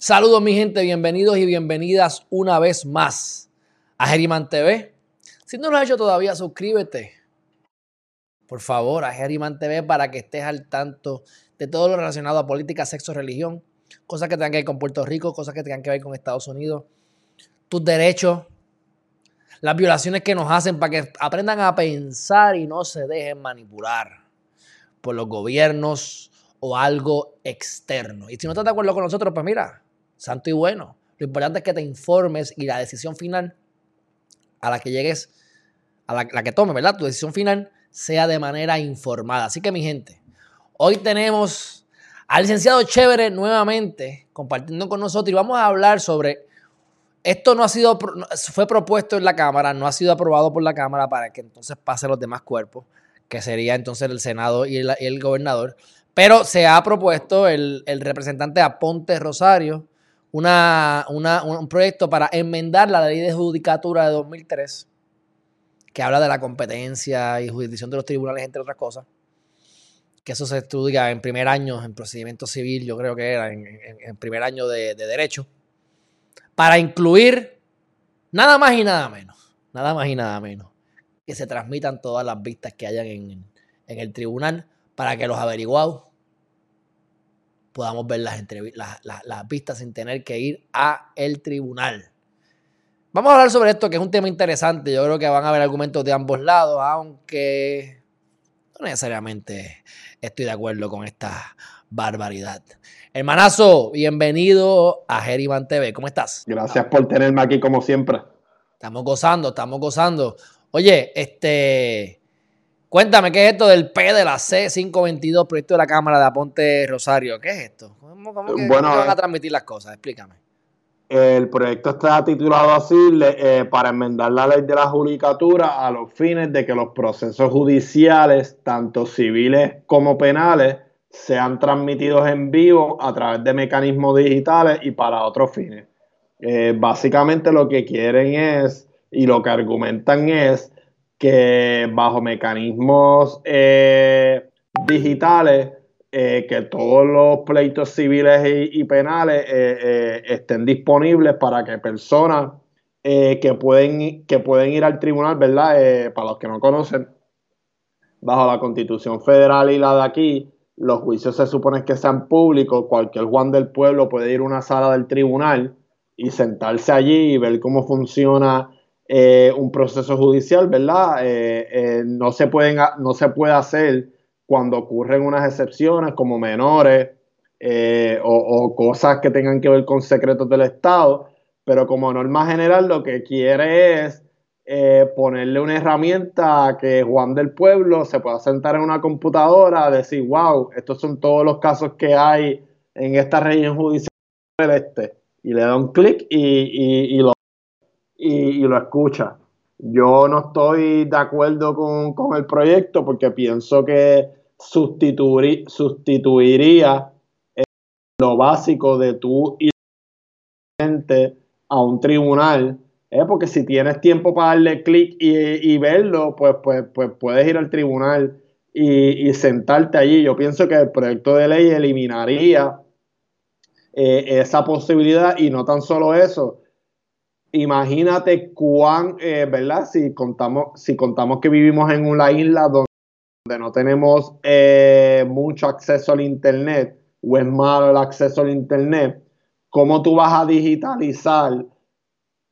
Saludos mi gente, bienvenidos y bienvenidas una vez más a Geriman TV. Si no lo has hecho todavía, suscríbete. Por favor, a Geriman TV para que estés al tanto de todo lo relacionado a política, sexo, religión, cosas que tengan que ver con Puerto Rico, cosas que tengan que ver con Estados Unidos, tus derechos, las violaciones que nos hacen para que aprendan a pensar y no se dejen manipular por los gobiernos o algo externo. Y si no estás de acuerdo con nosotros, pues mira, santo y bueno. Lo importante es que te informes y la decisión final a la que llegues, a la, que tomes, ¿verdad? Tu decisión final sea de manera informada. Así que mi gente, hoy tenemos al licenciado Chévere nuevamente compartiendo con nosotros y vamos a hablar sobre esto no ha sido, fue propuesto en la Cámara, no ha sido aprobado por la Cámara para que entonces pase los demás cuerpos, que sería entonces el Senado y el, gobernador. Pero se ha propuesto el, el representante Aponte Rosario, una, un proyecto para enmendar la ley de judicatura de 2003, que habla de la competencia y jurisdicción de los tribunales, entre otras cosas. Que eso se estudia en primer año, en procedimiento civil, yo creo que era, en, primer año de, derecho, para incluir nada más y nada menos, nada más y nada menos, que se transmitan todas las vistas que hayan en, en el tribunal para que los averiguados podamos ver las, las, vistas sin tener que ir a el tribunal. Vamos a hablar sobre esto, que es un tema interesante. Yo creo que van a haber argumentos de ambos lados, aunque no necesariamente estoy de acuerdo con esta barbaridad. Hermanazo, bienvenido a Geriman TV. ¿Cómo estás? Gracias por tenerme aquí como siempre. Estamos gozando, estamos gozando. Oye, este, Cuéntame, ¿qué es esto del P de la C522, proyecto de la Cámara de Aponte Rosario? ¿Qué es esto? ¿Cómo, que, bueno, van a eh, transmitir las cosas? Explícame. El proyecto está titulado así eh, para enmendar la ley de la judicatura a los fines de que los procesos judiciales, tanto civiles como penales, sean transmitidos en vivo a través de mecanismos digitales y para otros fines. Eh, básicamente lo que quieren es, y lo que argumentan es, que bajo mecanismos eh, digitales, eh, que todos los pleitos civiles y, penales eh, estén disponibles para que personas que, pueden, que pueden ir al tribunal, ¿verdad? para los que no conocen, bajo la constitución federal y la de aquí, los juicios se supone que sean públicos, cualquier Juan del pueblo puede ir a una sala del tribunal y sentarse allí y ver cómo funciona eh, un proceso judicial, ¿verdad? Eh, eh, no, se pueden, no se puede hacer cuando ocurren unas excepciones como menores o, cosas que tengan que ver con secretos del Estado, pero como norma general lo que quiere es ponerle una herramienta que Juan del Pueblo se pueda sentar en una computadora, decir, wow, estos son todos los casos que hay en esta región judicial este, y le da un clic y, y lo y, lo escucha. Yo no estoy de acuerdo con, el proyecto porque pienso que sustituiría eh, lo básico de tú ir a un tribunal. ¿eh? Porque si tienes tiempo para darle clic y, verlo, pues, pues, pues puedes ir al tribunal y, sentarte allí. Yo pienso que el proyecto de ley eliminaría eh, esa posibilidad y no tan solo eso, imagínate cuán, eh, ¿verdad? Si contamos, si contamos que vivimos en una isla donde, no tenemos eh, mucho acceso al Internet o es malo el acceso al Internet, ¿cómo tú vas a digitalizar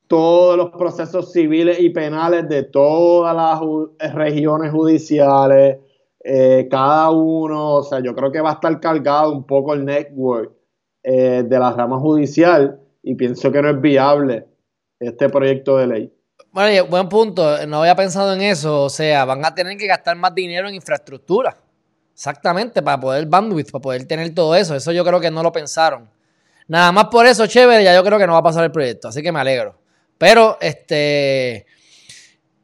todos los procesos civiles y penales de todas las regiones judiciales? Eh, cada uno, o sea, yo creo que va a estar cargado un poco el network de la rama judicial y pienso que no es viable este proyecto de ley. Bueno, buen punto. No había pensado en eso. O sea, van a tener que gastar más dinero en infraestructura. Exactamente, para poder bandwidth, para poder tener todo eso. Eso yo creo que no lo pensaron. Nada más por eso, chévere, ya yo creo que no va a pasar el proyecto. Así que me alegro. Pero, este.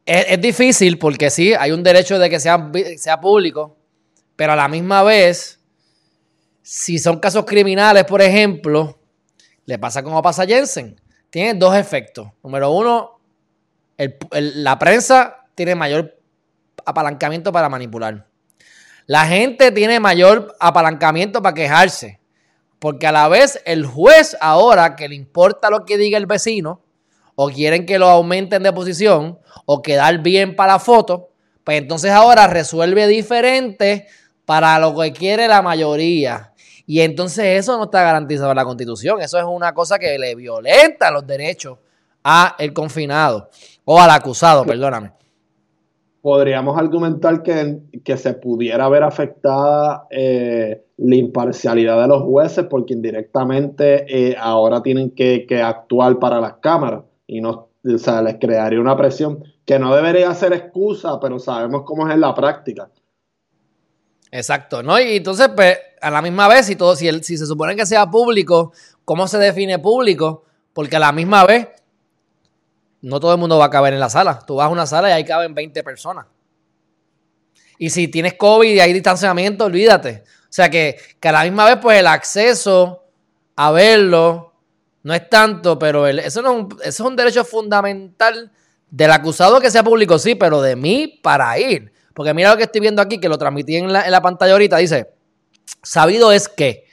Es, difícil porque sí, hay un derecho de que sea, sea público, pero a la misma vez, si son casos criminales, por ejemplo, le pasa como pasa a Jensen tiene dos efectos. Número uno, la prensa tiene mayor apalancamiento para manipular. La gente tiene mayor apalancamiento para quejarse. Porque a la vez el juez ahora que le importa lo que diga el vecino, o quieren que lo aumenten de posición, o quedar bien para la foto, pues entonces ahora resuelve diferente para lo que quiere la mayoría. Y entonces eso no está garantizado en la constitución. Eso es una cosa que le violenta los derechos a el confinado o al acusado, perdóname. Podríamos argumentar que, que se pudiera ver afectada eh, la imparcialidad de los jueces porque indirectamente eh, ahora tienen que, actuar para las cámaras y no, o sea, les crearía una presión que no debería ser excusa, pero sabemos cómo es en la práctica. Exacto, ¿no? Y entonces, pues, a la misma vez, si todo, si, si se supone que sea público, ¿cómo se define público? Porque a la misma vez, no todo el mundo va a caber en la sala. Tú vas a una sala y ahí caben 20 personas. Y si tienes COVID y hay distanciamiento, olvídate. O sea que, que a la misma vez, pues el acceso a verlo no es tanto, pero eso, no eso es un derecho fundamental del acusado que sea público, sí, pero de mí para ir. Porque mira lo que estoy viendo aquí, que lo transmití en la, en la pantalla ahorita. Dice, sabido es que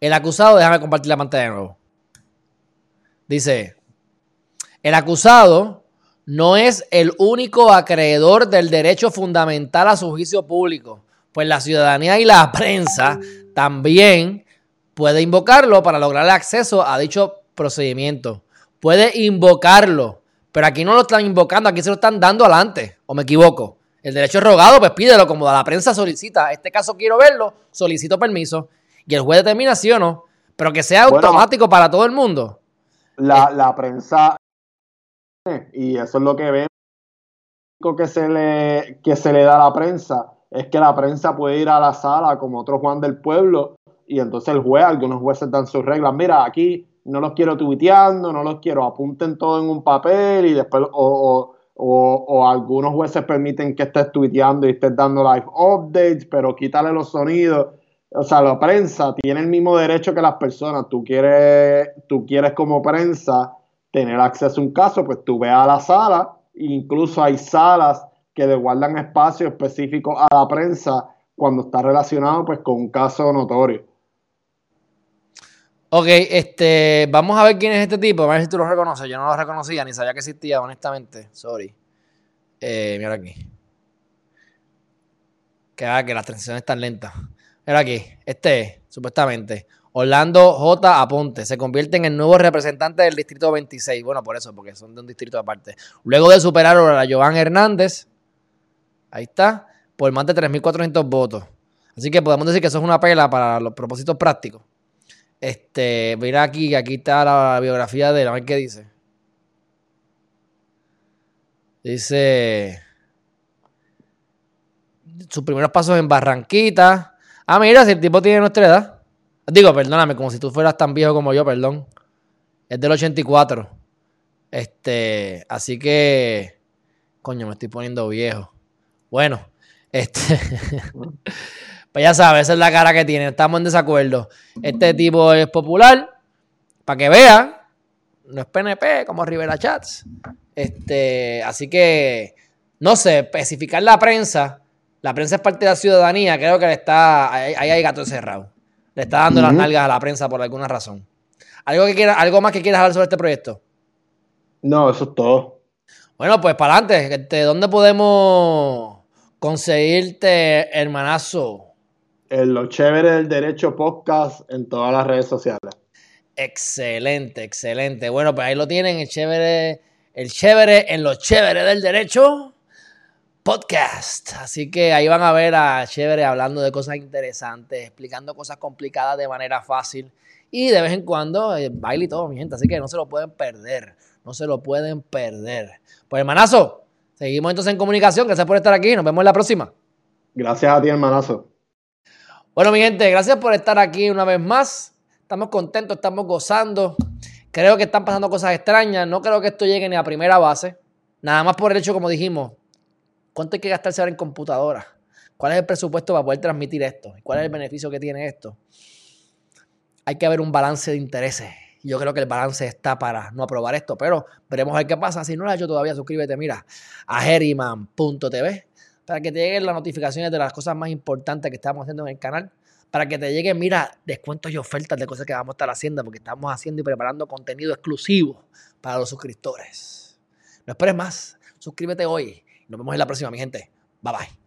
el acusado, déjame compartir la pantalla de nuevo. Dice, el acusado no es el único acreedor del derecho fundamental a su juicio público, pues la ciudadanía y la prensa también puede invocarlo para lograr el acceso a dicho procedimiento. Puede invocarlo, pero aquí no lo están invocando, aquí se lo están dando adelante, o me equivoco. El derecho es rogado, pues pídelo, como la prensa solicita. Este caso quiero verlo, solicito permiso. Y el juez determina sí o no, pero que sea automático para todo el mundo. La, la prensa y eso es lo que vemos que se le que se le da a la prensa es que la prensa puede ir a la sala como otro Juan del Pueblo y entonces el juez, algunos jueces dan sus reglas, mira, aquí no los quiero tuiteando, no los quiero, apunten todo en un papel y después, o, o, algunos jueces permiten que estés tuiteando y estés dando live updates, pero quítale los sonidos. O sea, la prensa tiene el mismo derecho que las personas. Tú quieres, tú quieres como prensa tener acceso a un caso, pues tú ve a la sala, incluso hay salas que le guardan espacio específico a la prensa cuando está relacionado pues con un caso notorio. Ok, este, vamos a ver quién es este tipo, a ver si tú lo reconoces. Yo no lo reconocía ni sabía que existía, honestamente. Sorry. Eh, mira aquí. Que, ah, que las transiciones están lentas. Mira aquí, este supuestamente. Orlando J. Aponte se convierte en el nuevo representante del distrito 26. Bueno, por eso, porque son de un distrito aparte. Luego de superar a Joan Hernández, ahí está, por más de 3.400 votos. Así que podemos decir que eso es una pela para los propósitos prácticos. Este, mira aquí, aquí está la biografía de él, a ver qué dice. Dice sus primeros pasos en Barranquita. Ah, mira, si el tipo tiene nuestra edad. Digo, perdóname, como si tú fueras tan viejo como yo, perdón. Es del 84. Este, así que, coño, me estoy poniendo viejo. Bueno, este, pues ya sabes, esa es la cara que tiene. Estamos en desacuerdo. Este tipo es popular, para que vean. No es PNP como Rivera Chats. Este, así que, no sé, especificar la prensa. La prensa es parte de la ciudadanía. Creo que le está, ahí hay gato encerrado le está dando las nalgas a la prensa por alguna razón. ¿Algo, que quiera, ¿Algo más que quieras hablar sobre este proyecto? No, eso es todo. Bueno, pues para adelante. Este, ¿Dónde podemos conseguirte, hermanazo? En lo chévere del derecho podcast en todas las redes sociales. Excelente, excelente. Bueno, pues ahí lo tienen, el chévere, el chévere en lo chévere del derecho podcast. Así que ahí van a ver a Chévere hablando de cosas interesantes, explicando cosas complicadas de manera fácil y de vez en cuando eh, baile y todo, mi gente. Así que no se lo pueden perder. No se lo pueden perder. Pues hermanazo, seguimos entonces en comunicación. Gracias por estar aquí. Nos vemos en la próxima. Gracias a ti, hermanazo. Bueno, mi gente, gracias por estar aquí una vez más. Estamos contentos, estamos gozando. Creo que están pasando cosas extrañas. No creo que esto llegue ni a primera base. Nada más por el hecho, como dijimos, ¿Cuánto hay que gastarse ahora en computadora? ¿Cuál es el presupuesto para poder transmitir esto? ¿Cuál es el beneficio que tiene esto? Hay que haber un balance de intereses. Yo creo que el balance está para no aprobar esto, pero veremos a ver qué pasa. Si no lo has hecho todavía, suscríbete, mira, a Geriman.tv para que te lleguen las notificaciones de las cosas más importantes que estamos haciendo en el canal para que te lleguen, mira, descuentos y ofertas de cosas que vamos a estar haciendo, porque estamos haciendo y preparando contenido exclusivo para los suscriptores. No esperes más, suscríbete hoy. Nos vemos en la próxima, mi gente. Bye bye.